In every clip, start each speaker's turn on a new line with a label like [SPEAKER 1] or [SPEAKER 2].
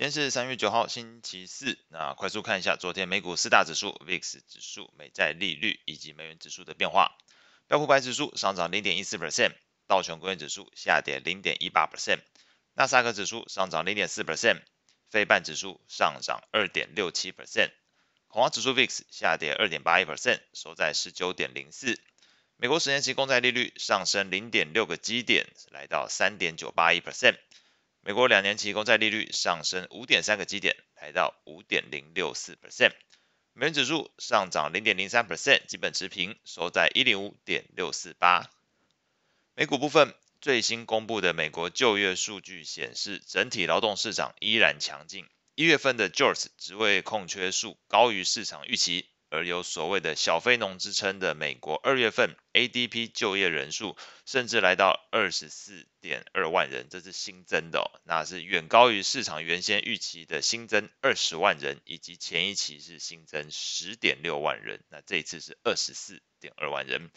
[SPEAKER 1] 今天是三月九号，星期四。那快速看一下昨天美股四大指数、VIX 指数、美债利率以及美元指数的变化。标普百指数上涨零点一四 percent，道琼工业指数下跌零点一八 percent，纳斯达克指数上涨零点四 percent，费半指数上涨二点六七 percent，恐慌指数 VIX 下跌二点八一 percent，收在十九点零四。美国十年期公债利率上升零点六个基点，来到三点九八一 percent。美国两年期公债利率上升五点三个基点，来到五点零六四 percent。美元指数上涨零点零三 percent，基本持平，收在一零五点六四八。美股部分，最新公布的美国就业数据显示，整体劳动市场依然强劲。一月份的 JOLTS 职位空缺数高于市场预期。而有所谓的小非农之称的美国二月份 ADP 就业人数，甚至来到二十四点二万人，这是新增的，那是远高于市场原先预期的新增二十万人，以及前一期是新增十点六万人，那这一次是二十四点二万人。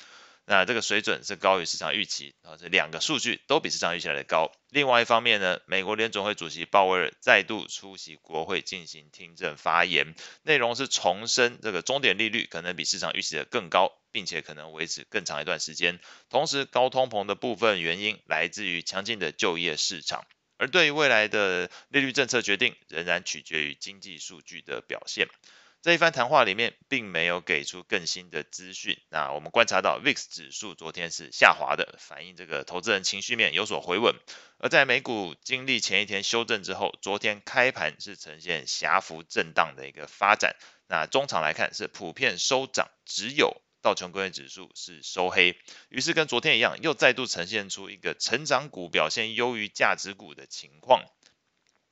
[SPEAKER 1] 那这个水准是高于市场预期，啊，这两个数据都比市场预期来的高。另外一方面呢，美国联准会主席鲍威尔再度出席国会进行听证发言，内容是重申这个终点利率可能比市场预期的更高，并且可能维持更长一段时间。同时，高通膨的部分原因来自于强劲的就业市场，而对于未来的利率政策决定，仍然取决于经济数据的表现。这一番谈话里面并没有给出更新的资讯。那我们观察到 VIX 指数昨天是下滑的，反映这个投资人情绪面有所回稳。而在美股经历前一天修正之后，昨天开盘是呈现狭幅震荡的一个发展。那中场来看是普遍收涨，只有道琼工业指数是收黑。于是跟昨天一样，又再度呈现出一个成长股表现优于价值股的情况。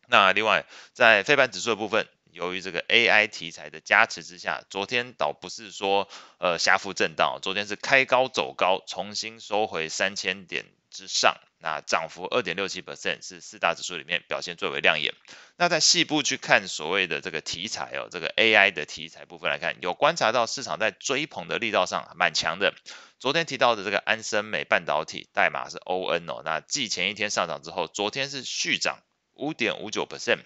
[SPEAKER 1] 那另外在非盘指数的部分。由于这个 AI 题材的加持之下，昨天倒不是说呃狭幅震荡，昨天是开高走高，重新收回三千点之上，那涨幅二点六七 percent 是四大指数里面表现最为亮眼。那在细部去看所谓的这个题材哦，这个 AI 的题材部分来看，有观察到市场在追捧的力道上蛮强的。昨天提到的这个安森美半导体代码是 ON 哦，那继前一天上涨之后，昨天是续涨五点五九 percent。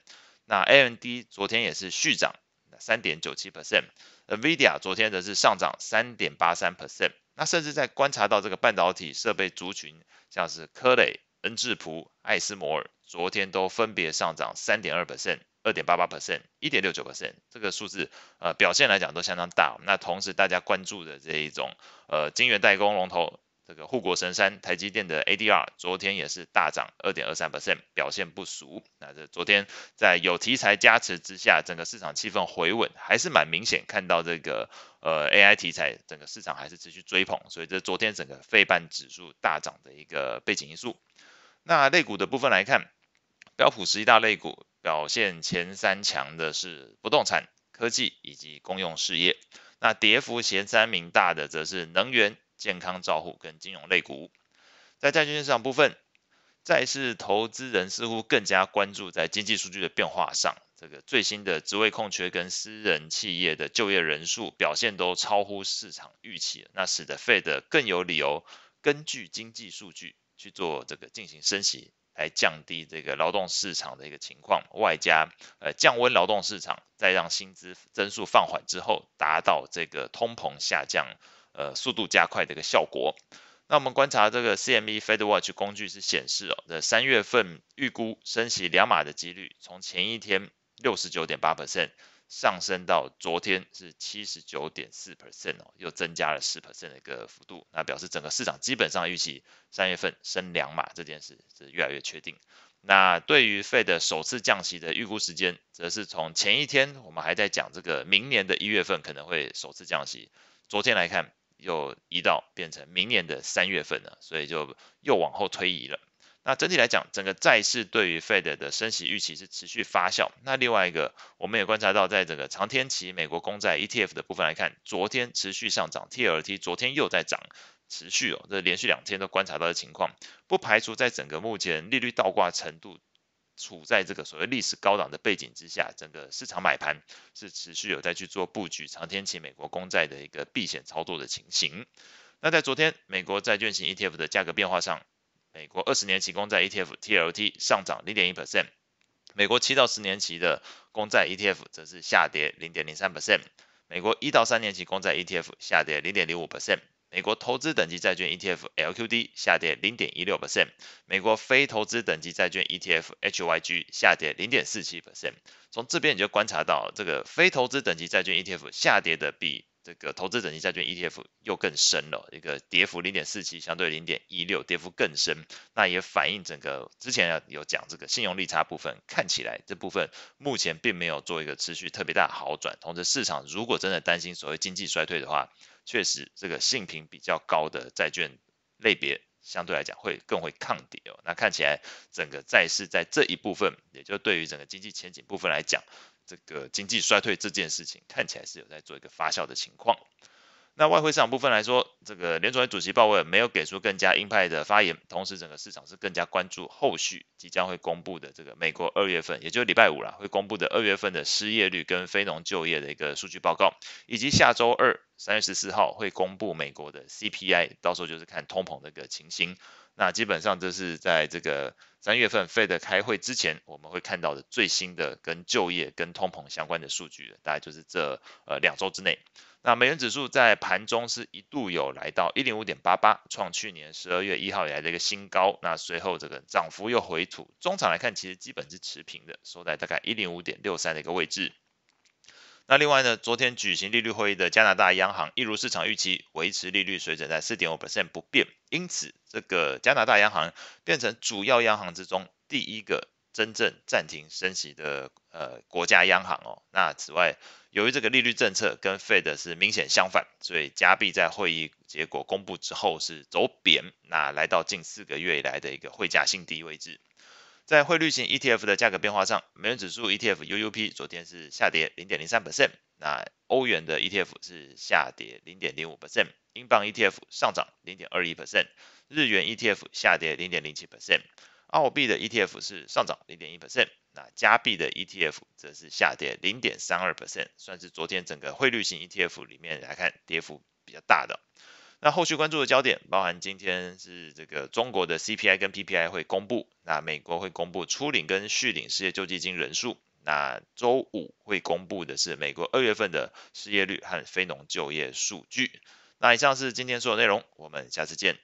[SPEAKER 1] 那 AMD 昨天也是续涨三点九七 percent，NVIDIA 昨天则是上涨三点八三 percent。那甚至在观察到这个半导体设备族群，像是科磊、恩智浦、艾斯摩尔，昨天都分别上涨三点二 percent、二点八八 percent、一点六九 percent，这个数字呃表现来讲都相当大。那同时大家关注的这一种呃晶圆代工龙头。这个护国神山台积电的 ADR 昨天也是大涨二点二三 percent，表现不俗。那这昨天在有题材加持之下，整个市场气氛回稳，还是蛮明显看到这个呃 AI 题材整个市场还是持续追捧，所以这昨天整个费半指数大涨的一个背景因素。那类股的部分来看，标普十一大类股表现前三强的是不动产、科技以及公用事业。那跌幅前三名大的则是能源。健康照护跟金融类股，在债券市场部分，债市投资人似乎更加关注在经济数据的变化上。这个最新的职位空缺跟私人企业的就业人数表现都超乎市场预期，那使得 Fed 更有理由根据经济数据去做这个进行升息，来降低这个劳动市场的一个情况，外加呃降温劳动市场，再让薪资增速放缓之后，达到这个通膨下降。呃，速度加快的一个效果。那我们观察这个 CME FedWatch 工具是显示哦，这三月份预估升息两码的几率，从前一天六十九点八 percent 上升到昨天是七十九点四 percent 哦，又增加了十 percent 的一个幅度。那表示整个市场基本上预期三月份升两码这件事是越来越确定。那对于 Fed 首次降息的预估时间，则是从前一天我们还在讲这个明年的一月份可能会首次降息，昨天来看。又移到变成明年的三月份了，所以就又往后推移了。那整体来讲，整个债市对于 Fed 的升息预期是持续发酵。那另外一个，我们也观察到，在整个长天期美国公债 ETF 的部分来看，昨天持续上涨，TLT 昨天又在涨，持续哦，这连续两天都观察到的情况，不排除在整个目前利率倒挂程度。处在这个所谓历史高档的背景之下，整个市场买盘是持续有在去做布局长天期美国公债的一个避险操作的情形。那在昨天美国债券型 ETF 的价格变化上，美国二十年期公债 ETF TLT 上涨零点一 percent，美国七到十年期的公债 ETF 则是下跌零点零三 percent，美国一到三年期公债 ETF 下跌零点零五 percent。美国投资等级债券 ETF LQD 下跌零点一六 percent，美国非投资等级债券 ETF HYG 下跌零点四七 percent。从这边你就观察到，这个非投资等级债券 ETF 下跌的比这个投资等级债券 ETF 又更深了，一个跌幅零点四七，相对零点一六，跌幅更深。那也反映整个之前有讲这个信用利差部分，看起来这部分目前并没有做一个持续特别大的好转。同时，市场如果真的担心所谓经济衰退的话，确实，这个性评比较高的债券类别，相对来讲会更会抗跌哦。那看起来整个债市在这一部分，也就对于整个经济前景部分来讲，这个经济衰退这件事情，看起来是有在做一个发酵的情况。那外汇市场部分来说，这个联准会主席鲍威尔没有给出更加鹰派的发言，同时整个市场是更加关注后续即将会公布的这个美国二月份，也就是礼拜五啦，会公布的二月份的失业率跟非农就业的一个数据报告，以及下周二三月十四号会公布美国的 CPI，到时候就是看通膨的一个情形。那基本上这是在这个三月份 Fed 开会之前，我们会看到的最新的跟就业跟通膨相关的数据，大概就是这呃两周之内。那美元指数在盘中是一度有来到一零五点八八，创去年十二月一号以来的一个新高。那随后这个涨幅又回吐，中场来看其实基本是持平的，收在大概一零五点六三的一个位置。那另外呢，昨天举行利率会议的加拿大央行，一如市场预期，维持利率水准在四点五 percent 不变，因此这个加拿大央行变成主要央行之中第一个真正暂停升息的呃国家央行哦。那此外，由于这个利率政策跟 Fed 是明显相反，所以加币在会议结果公布之后是走贬，那来到近四个月以来的一个汇价新低位置。在汇率型 ETF 的价格变化上，美元指数 ETF UUP 昨天是下跌零点零三 percent，那欧元的 ETF 是下跌零点零五 percent，英镑 ETF 上涨零点二一 percent，日元 ETF 下跌零点零七 percent，澳币的 ETF 是上涨零点一 percent，那加币的 ETF 则是下跌零点三二 percent，算是昨天整个汇率型 ETF 里面来看跌幅比较大的。那后续关注的焦点包含今天是这个中国的 CPI 跟 PPI 会公布，那美国会公布初领跟续领失业救济金人数，那周五会公布的是美国二月份的失业率和非农就业数据。那以上是今天所有内容，我们下次见。